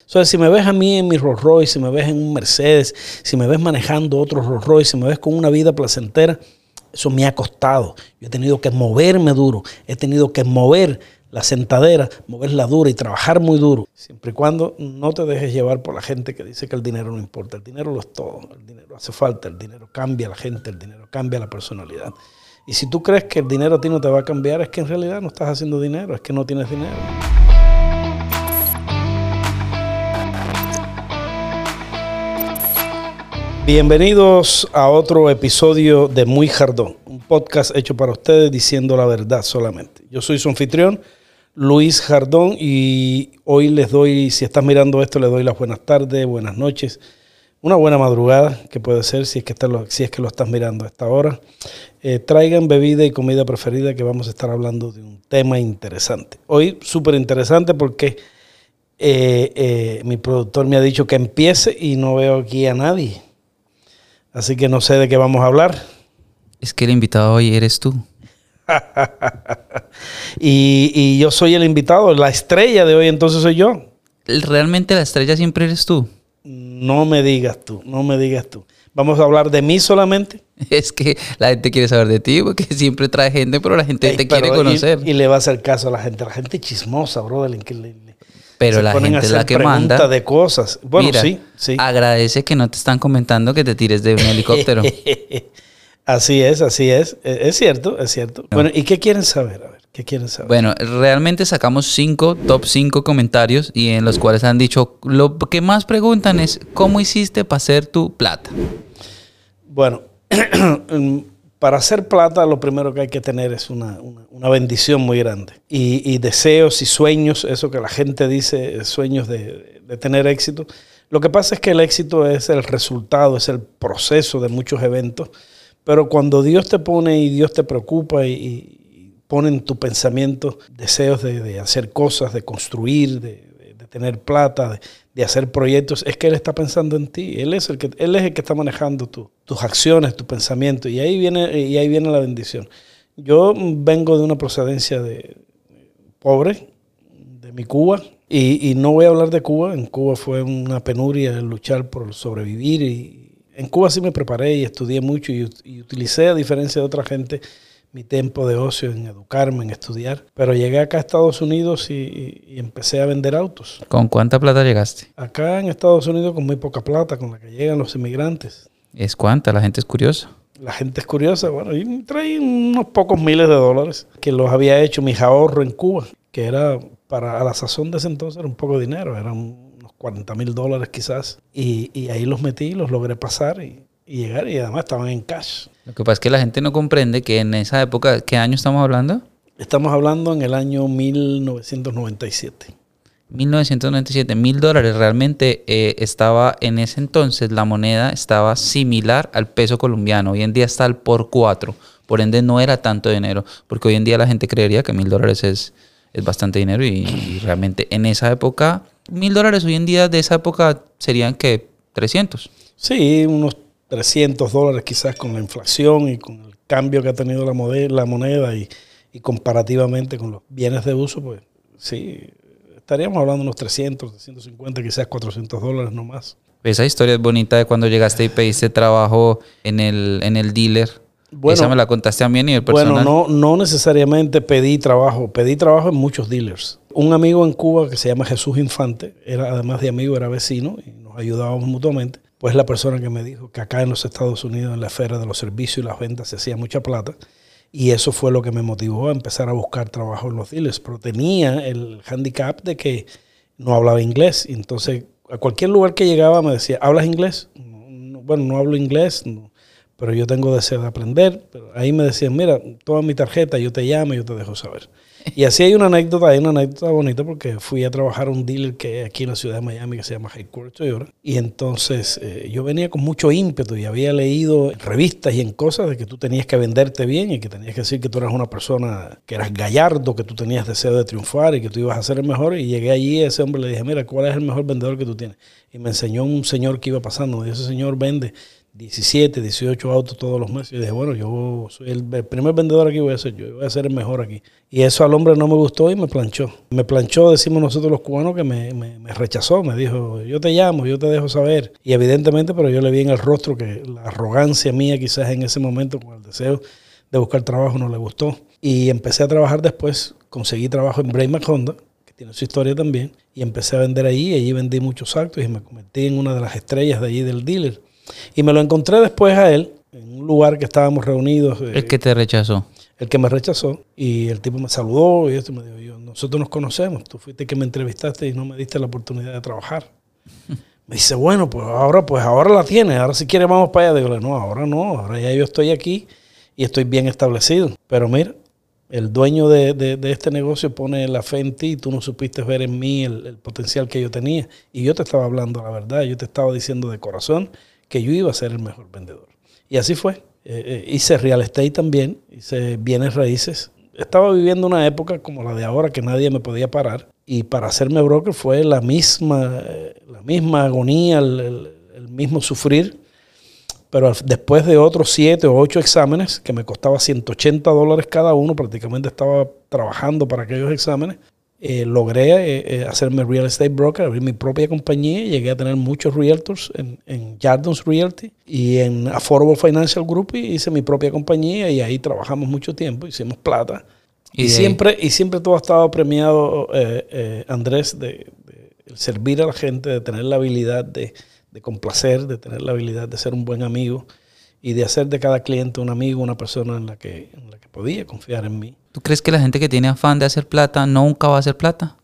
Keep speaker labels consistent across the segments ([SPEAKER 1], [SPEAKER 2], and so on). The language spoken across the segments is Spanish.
[SPEAKER 1] Entonces, si me ves a mí en mi Rolls Royce, si me ves en un Mercedes, si me ves manejando otro Rolls Royce, si me ves con una vida placentera, eso me ha costado. Yo he tenido que moverme duro, he tenido que mover la sentadera, moverla dura y trabajar muy duro. Siempre y cuando no te dejes llevar por la gente que dice que el dinero no importa. El dinero lo es todo. El dinero hace falta. El dinero cambia a la gente. El dinero cambia la personalidad. Y si tú crees que el dinero a ti no te va a cambiar, es que en realidad no estás haciendo dinero, es que no tienes dinero. Bienvenidos a otro episodio de Muy Jardón, un podcast hecho para ustedes diciendo la verdad solamente. Yo soy su anfitrión, Luis Jardón, y hoy les doy, si estás mirando esto, les doy las buenas tardes, buenas noches, una buena madrugada, que puede ser si es que, lo, si es que lo estás mirando a esta hora. Eh, traigan bebida y comida preferida que vamos a estar hablando de un tema interesante. Hoy súper interesante porque eh, eh, mi productor me ha dicho que empiece y no veo aquí a nadie. Así que no sé de qué vamos a hablar.
[SPEAKER 2] Es que el invitado hoy eres tú.
[SPEAKER 1] y, yo soy el invitado, la estrella de hoy entonces soy yo.
[SPEAKER 2] ¿Realmente la estrella siempre eres tú?
[SPEAKER 1] No me digas tú, no me digas tú. ¿Vamos a hablar de mí solamente?
[SPEAKER 2] Es que la gente quiere saber de ti, porque siempre trae gente, pero la gente te quiere conocer.
[SPEAKER 1] Y, le va a hacer caso a la gente. La gente chismosa, brother,
[SPEAKER 2] pero la gente es la que manda.
[SPEAKER 1] de cosas. Bueno, sí, sí.
[SPEAKER 2] Agradece que no te están comentando que te tires de un helicóptero.
[SPEAKER 1] así es, así es. E, es cierto, es cierto. Bueno, ¿y qué quieren saber? A ver, ¿qué quieren saber?
[SPEAKER 2] Bueno, realmente sacamos cinco, top cinco comentarios y en los cuales han dicho, lo que más preguntan es, ¿cómo hiciste para hacer tu plata?
[SPEAKER 1] Bueno, para hacer plata lo primero que hay que tener es una, bendición muy grande. Y, deseos y sueños, eso que la gente dice, sueños de, tener éxito. Lo que pasa es que el éxito es el resultado, es el proceso de muchos eventos. Pero cuando Dios te pone y Dios te preocupa y, pone en tu pensamiento deseos de, hacer cosas, de construir, de, tener plata, de hacer proyectos, es que Él está pensando en ti. Él es el que, él es el que está manejando tus acciones, tu pensamiento. Y ahí, viene, y ahí viene la bendición. Yo vengo de una procedencia de pobre, de mi Cuba, y, no voy a hablar de Cuba. En Cuba fue una penuria luchar por sobrevivir. Y en Cuba sí me preparé y estudié mucho y, y utilicé, a diferencia de otra gente, mi tiempo de ocio en educarme, en estudiar. Pero llegué acá a Estados Unidos y, empecé a vender autos.
[SPEAKER 2] ¿Con cuánta plata llegaste?
[SPEAKER 1] Acá en Estados Unidos con muy poca plata, con la que llegan los inmigrantes.
[SPEAKER 2] ¿Es cuánta? La gente es curiosa.
[SPEAKER 1] La gente es curiosa, bueno, y traí unos pocos miles de dólares que los había hecho mis ahorros en Cuba, que era para a la sazón de ese entonces era un poco de dinero, eran unos 40 mil dólares quizás, y, y ahí los metí, los logré pasar y, y llegar y además estaban en cash.
[SPEAKER 2] Lo que pasa es que la gente no comprende que en esa época, ¿qué año estamos hablando?
[SPEAKER 1] Estamos hablando en el año 1997.
[SPEAKER 2] 1997, mil dólares. Realmente eh, estaba en ese entonces, la moneda estaba similar al peso colombiano. Hoy en día está al por cuatro. Por ende, no era tanto dinero. Porque hoy en día la gente creería que mil dólares es, es bastante dinero. Y, realmente en esa época, mil dólares hoy en día de esa época serían que 300.
[SPEAKER 1] Sí, unos 300 dólares quizás con la inflación y con el cambio que ha tenido la, la moneda y, comparativamente con los bienes de uso, pues sí, estaríamos hablando de unos 300, 350, quizás 400 dólares no más.
[SPEAKER 2] Esa historia es bonita de cuando llegaste y pediste trabajo en el, en el dealer. Bueno, Esa me la contaste a mí y el personal.
[SPEAKER 1] Bueno, no, no necesariamente pedí trabajo. Pedí trabajo en muchos dealers. Un amigo en Cuba que se llama Jesús Infante, era además de amigo, era vecino y nos ayudábamos mutuamente pues la persona que me dijo que acá en los Estados Unidos, en la esfera de los servicios y las ventas, se hacía mucha plata. Y eso fue lo que me motivó a empezar a buscar trabajo en los dealers. Pero tenía el handicap de que no hablaba inglés. Entonces, a cualquier lugar que llegaba me decía, ¿hablas inglés? bueno, no hablo inglés, pero yo tengo deseo de aprender. Ahí me decían, mira, toma mi tarjeta, yo te llamo, yo te dejo saber. Y así hay una anécdota, hay una anécdota bonita porque fui a trabajar a un dealer que aquí en la ciudad de Miami que se llama Headquarters Toyota. Y entonces eh, yo venía con mucho ímpetu y había leído en revistas y en cosas de que tú tenías que venderte bien y que tenías que decir que tú eras una persona que eras gallardo, que tú tenías deseo de triunfar y que tú ibas a ser el mejor. Y llegué allí y ese hombre le dije, mira, ¿cuál es el mejor vendedor que tú tienes? Y me enseñó un señor que iba pasando. Y ese señor vende 17, 18 autos todos los meses. Y dije, bueno, yo soy el, primer vendedor aquí, voy a ser yo, voy a ser el mejor aquí. Y eso al hombre no me gustó y me planchó. Me planchó, decimos nosotros los cubanos, que me, me, rechazó. Me dijo, yo te llamo, yo te dejo saber. Y evidentemente, pero yo le vi en el rostro que la arrogancia mía quizás en ese momento con el deseo de buscar trabajo no le gustó. Y empecé a trabajar después, conseguí trabajo en Bray Honda, que tiene su historia también, y empecé a vender allí, allí vendí muchos actos y me convertí en una de las estrellas de allí del dealer. Y me lo encontré después a él, en un lugar que estábamos reunidos.
[SPEAKER 2] El que te rechazó.
[SPEAKER 1] El que me rechazó. Y el tipo me saludó y esto me dijo, yo, nosotros nos conocemos, tú fuiste que me entrevistaste y no me diste la oportunidad de trabajar. me dice, bueno, pues ahora, pues ahora la tienes, ahora si quieres vamos para allá. Digo, no, ahora no, ahora ya yo estoy aquí y estoy bien establecido. Pero mira, el dueño de, este negocio pone la fe en ti y tú no supiste ver en mí el, el, potencial que yo tenía. Y yo te estaba hablando la verdad, yo te estaba diciendo de corazón que yo iba a ser el mejor vendedor. Y así fue. Eh, eh, hice real estate también, hice bienes raíces. Estaba viviendo una época como la de ahora que nadie me podía parar. Y para hacerme broker fue la misma, eh, la misma agonía, el, el, mismo sufrir. Pero después de otros siete o ocho exámenes, que me costaba 180 dólares cada uno, prácticamente estaba trabajando para aquellos exámenes, eh, logré eh, eh, hacerme real estate broker, abrir mi propia compañía, llegué a tener muchos realtors en, en Jardins Realty y en Affordable Financial Group y hice mi propia compañía y ahí trabajamos mucho tiempo, hicimos plata. Y, siempre, y siempre todo ha estado premiado, Andrés, de, servir a la gente, de tener la habilidad de, de complacer, de tener la habilidad de ser un buen amigo y de hacer de cada cliente un amigo, una persona en la que, en la que podía confiar en mí.
[SPEAKER 2] ¿Tú crees que la gente que tiene afán de hacer plata nunca va a hacer plata?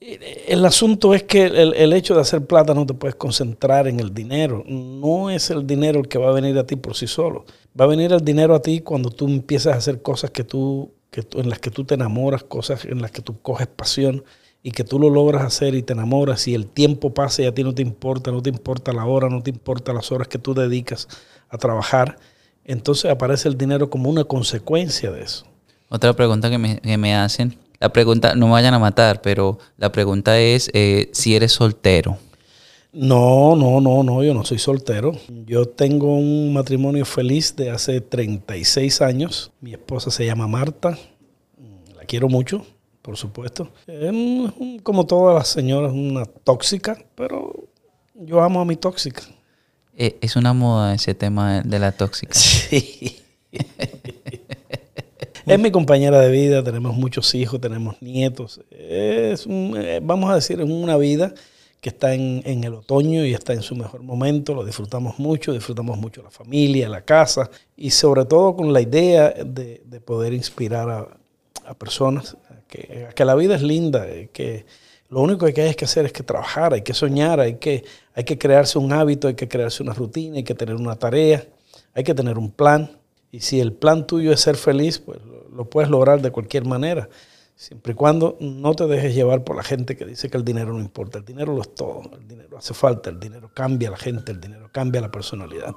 [SPEAKER 1] El asunto es que el, hecho de hacer plata no te puedes concentrar en el dinero. No es el dinero el que va a venir a ti por sí solo. Va a venir el dinero a ti cuando tú empiezas a hacer cosas que tú, que en las que tú te enamoras, cosas en las que tú coges pasión y que tú lo logras hacer y te enamoras y el tiempo pasa y a ti no te importa, no te importa la hora, no te importa las horas que tú dedicas a trabajar, entonces aparece el dinero como una consecuencia de eso.
[SPEAKER 2] Otra pregunta que me, hacen, la pregunta, no me vayan a matar, pero la pregunta es eh, si eres soltero.
[SPEAKER 1] No, no, no, no, yo no soy soltero. Yo tengo un matrimonio feliz de hace 36 años. Mi esposa se llama Marta, la quiero mucho, por supuesto. como todas las señoras, una tóxica, pero yo amo a mi tóxica.
[SPEAKER 2] Eh, es una moda ese tema de la tóxica. Sí.
[SPEAKER 1] es mi compañera de vida, tenemos muchos hijos, tenemos nietos. Es eh, vamos a decir, es una vida que está en, el otoño y está en su mejor momento, lo disfrutamos mucho, disfrutamos mucho la familia, la casa y sobre todo con la idea de, poder inspirar a, personas, que, que, la vida es linda, que lo único que hay que hacer es que trabajar, hay que soñar, hay que, hay que crearse un hábito, hay que crearse una rutina, hay que tener una tarea, hay que tener un plan. Y si el plan tuyo es ser feliz, pues lo, puedes lograr de cualquier manera. Siempre y cuando no te dejes llevar por la gente que dice que el dinero no importa. El dinero lo es todo. El dinero hace falta. El dinero cambia a la gente. El dinero cambia la personalidad.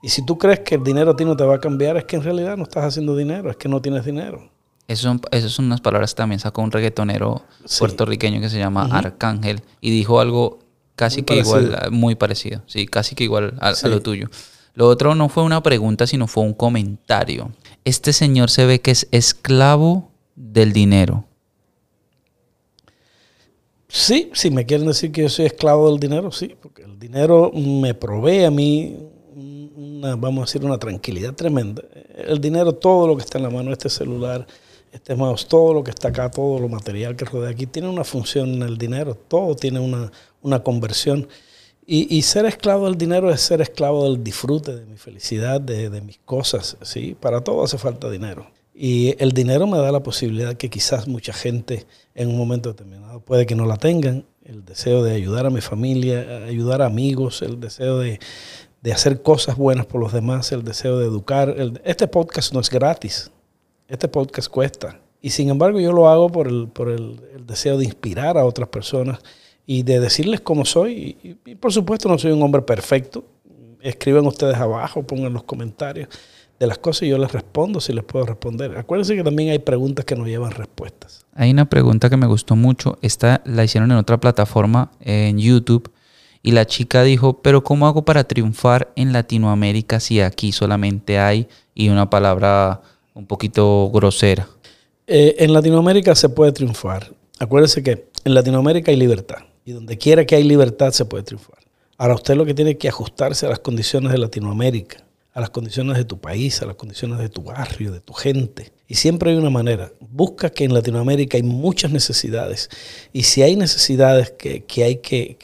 [SPEAKER 1] Y si tú crees que el dinero a ti no te va a cambiar, es que en realidad no estás haciendo dinero. Es que no tienes dinero.
[SPEAKER 2] Esas son, unas palabras que también sacó un reggaetonero puertorriqueño que se llama Arcángel y dijo algo casi que igual, muy parecido, sí, casi que igual a, lo tuyo. Lo otro no fue una pregunta, sino fue un comentario. Este señor se ve que es esclavo del dinero.
[SPEAKER 1] Sí, si me quieren decir que yo soy esclavo del dinero, sí, porque el dinero me provee a mí una, vamos a decir, una tranquilidad tremenda. El dinero, todo lo que está en la mano, este celular, este mouse, todo lo que está acá, todo lo material que rodea aquí, tiene una función en el dinero, todo tiene una, una conversión. Y, y, ser esclavo del dinero es ser esclavo del disfrute, de mi felicidad, de, de, mis cosas. ¿sí? Para todo hace falta dinero. Y el dinero me da la posibilidad que quizás mucha gente en un momento determinado puede que no la tengan. El deseo de ayudar a mi familia, ayudar a amigos, el deseo de, de hacer cosas buenas por los demás, el deseo de educar. este podcast no es gratis. Este podcast cuesta. Y sin embargo yo lo hago por el, por el, deseo de inspirar a otras personas y de decirles cómo soy. Y, por supuesto no soy un hombre perfecto. Escriban ustedes abajo, pongan los comentarios de las cosas y yo les respondo si les puedo responder. Acuérdense que también hay preguntas que no llevan respuestas.
[SPEAKER 2] Hay una pregunta que me gustó mucho. Esta la hicieron en otra plataforma, en YouTube, y la chica dijo, pero ¿cómo hago para triunfar en Latinoamérica si aquí solamente hay y una palabra un poquito grosera?
[SPEAKER 1] Eh, en Latinoamérica se puede triunfar. Acuérdese que en Latinoamérica hay libertad y donde quiera que hay libertad se puede triunfar. Ahora usted lo que tiene que ajustarse a las condiciones de Latinoamérica, a las condiciones de tu país, a las condiciones de tu barrio, de tu gente. Y siempre hay una manera. Busca que en Latinoamérica hay muchas necesidades. Y si hay necesidades que, hay que,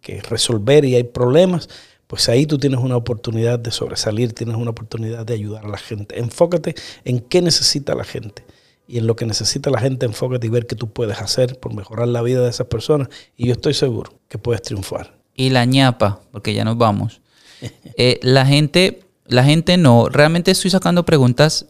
[SPEAKER 1] que resolver y hay problemas, pues ahí tú tienes una oportunidad de sobresalir, tienes una oportunidad de ayudar a la gente. Enfócate en qué necesita la gente y en lo que necesita la gente, enfócate y ver qué tú puedes hacer por mejorar la vida de esas personas. Y yo estoy seguro que puedes triunfar.
[SPEAKER 2] Y la ñapa, porque ya nos vamos. Eh, la gente, la gente no. Realmente estoy sacando preguntas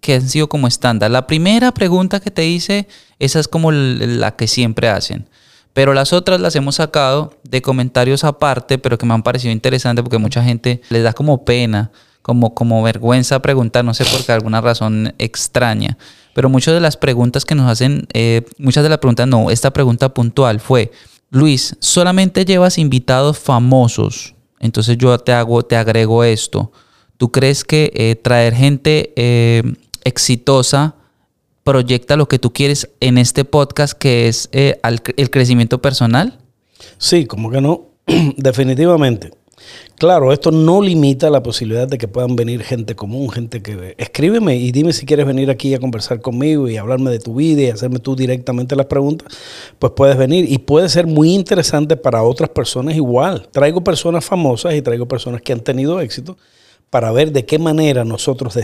[SPEAKER 2] que han sido como estándar. La primera pregunta que te hice, esa es como la que siempre hacen. Pero las otras las hemos sacado de comentarios aparte, pero que me han parecido interesantes porque mucha gente les da como pena, como, como vergüenza preguntar, no sé por qué, alguna razón extraña. Pero muchas de las preguntas que nos hacen, eh, muchas de las preguntas no, esta pregunta puntual fue, Luis, solamente llevas invitados famosos, entonces yo te hago, te agrego esto. ¿Tú crees que eh, traer gente eh, exitosa proyecta lo que tú quieres en este podcast, que es el crecimiento personal?
[SPEAKER 1] Sí, como que no, definitivamente. Claro, esto no limita la posibilidad de que puedan venir gente común, gente que escríbeme y dime si quieres venir aquí a conversar conmigo y hablarme de tu vida y hacerme tú directamente las preguntas, pues puedes venir y puede ser muy interesante para otras personas igual. Traigo personas famosas y traigo personas que han tenido éxito para ver de qué manera nosotros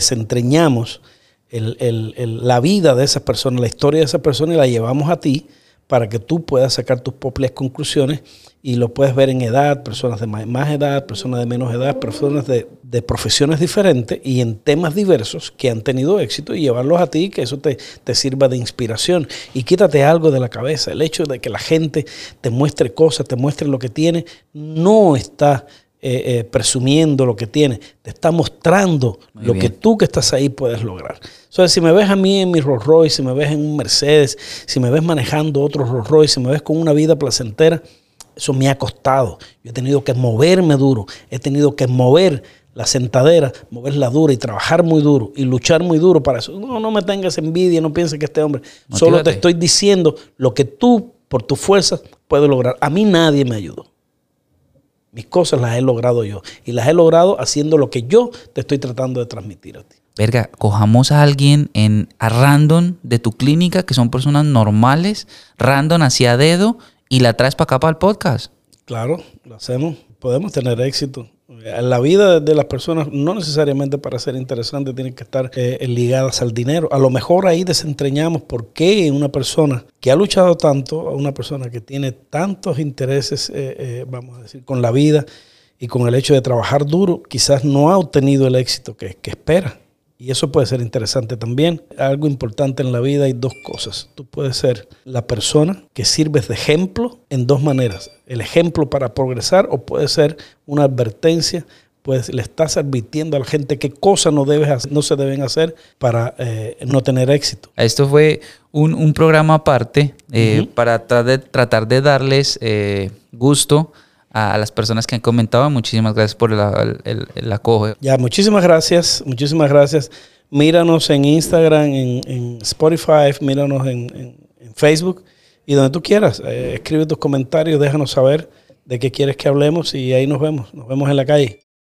[SPEAKER 1] desentrañamos la vida de esas personas, la historia de esas personas y la llevamos a ti para que tú puedas sacar tus propias conclusiones y lo puedes ver en edad, personas de más edad, personas de menos edad, personas de, profesiones diferentes y en temas diversos que han tenido éxito y llevarlos a ti, que eso te, te, sirva de inspiración. Y quítate algo de la cabeza, el hecho de que la gente te muestre cosas, te muestre lo que tiene, no está eh, eh, presumiendo lo que tiene, te está mostrando lo que tú que estás ahí puedes lograr. Entonces, si me ves a mí en mi Rolls Royce, si me ves en un Mercedes, si me ves manejando otro Rolls Royce, si me ves con una vida placentera, eso me ha costado. Yo he tenido que moverme duro, he tenido que mover la sentadera, moverla dura y trabajar muy duro y luchar muy duro para eso. No, no me tengas envidia, no pienses que este hombre. Solo te estoy diciendo lo que tú, por tu fuerza, puedes lograr. A mí nadie me ayudó. Mis cosas las he logrado yo. Y las he logrado haciendo lo que yo te estoy tratando de transmitir a ti.
[SPEAKER 2] Verga, cojamos a alguien en, a random de tu clínica, que son personas normales, random hacia dedo, y la traes para acá para el podcast.
[SPEAKER 1] Claro, lo hacemos. Podemos tener éxito. La vida de las personas no necesariamente para ser interesante tienen que estar eh, ligadas al dinero. A lo mejor ahí desentrañamos por qué una persona que ha luchado tanto, a una persona que tiene tantos intereses, eh, eh, vamos a decir, con la vida y con el hecho de trabajar duro, quizás no ha obtenido el éxito que espera. Y eso puede ser interesante también. Algo importante en la vida hay dos cosas. Tú puedes ser la persona que sirves de ejemplo en dos maneras. El ejemplo para progresar o puede ser una advertencia pues le estás advirtiendo a la gente qué cosas no, debes no se deben hacer para eh, no tener éxito.
[SPEAKER 2] Esto fue un, programa aparte eh, para tratar de, darles eh, gusto a las personas que han comentado. Muchísimas gracias por el, el, acoge.
[SPEAKER 1] Ya, muchísimas gracias, muchísimas gracias. Míranos en Instagram, en, Spotify, míranos en, Facebook y donde tú quieras. Eh, escribe tus comentarios, déjanos saber de qué quieres que hablemos y ahí nos vemos. Nos vemos en la calle.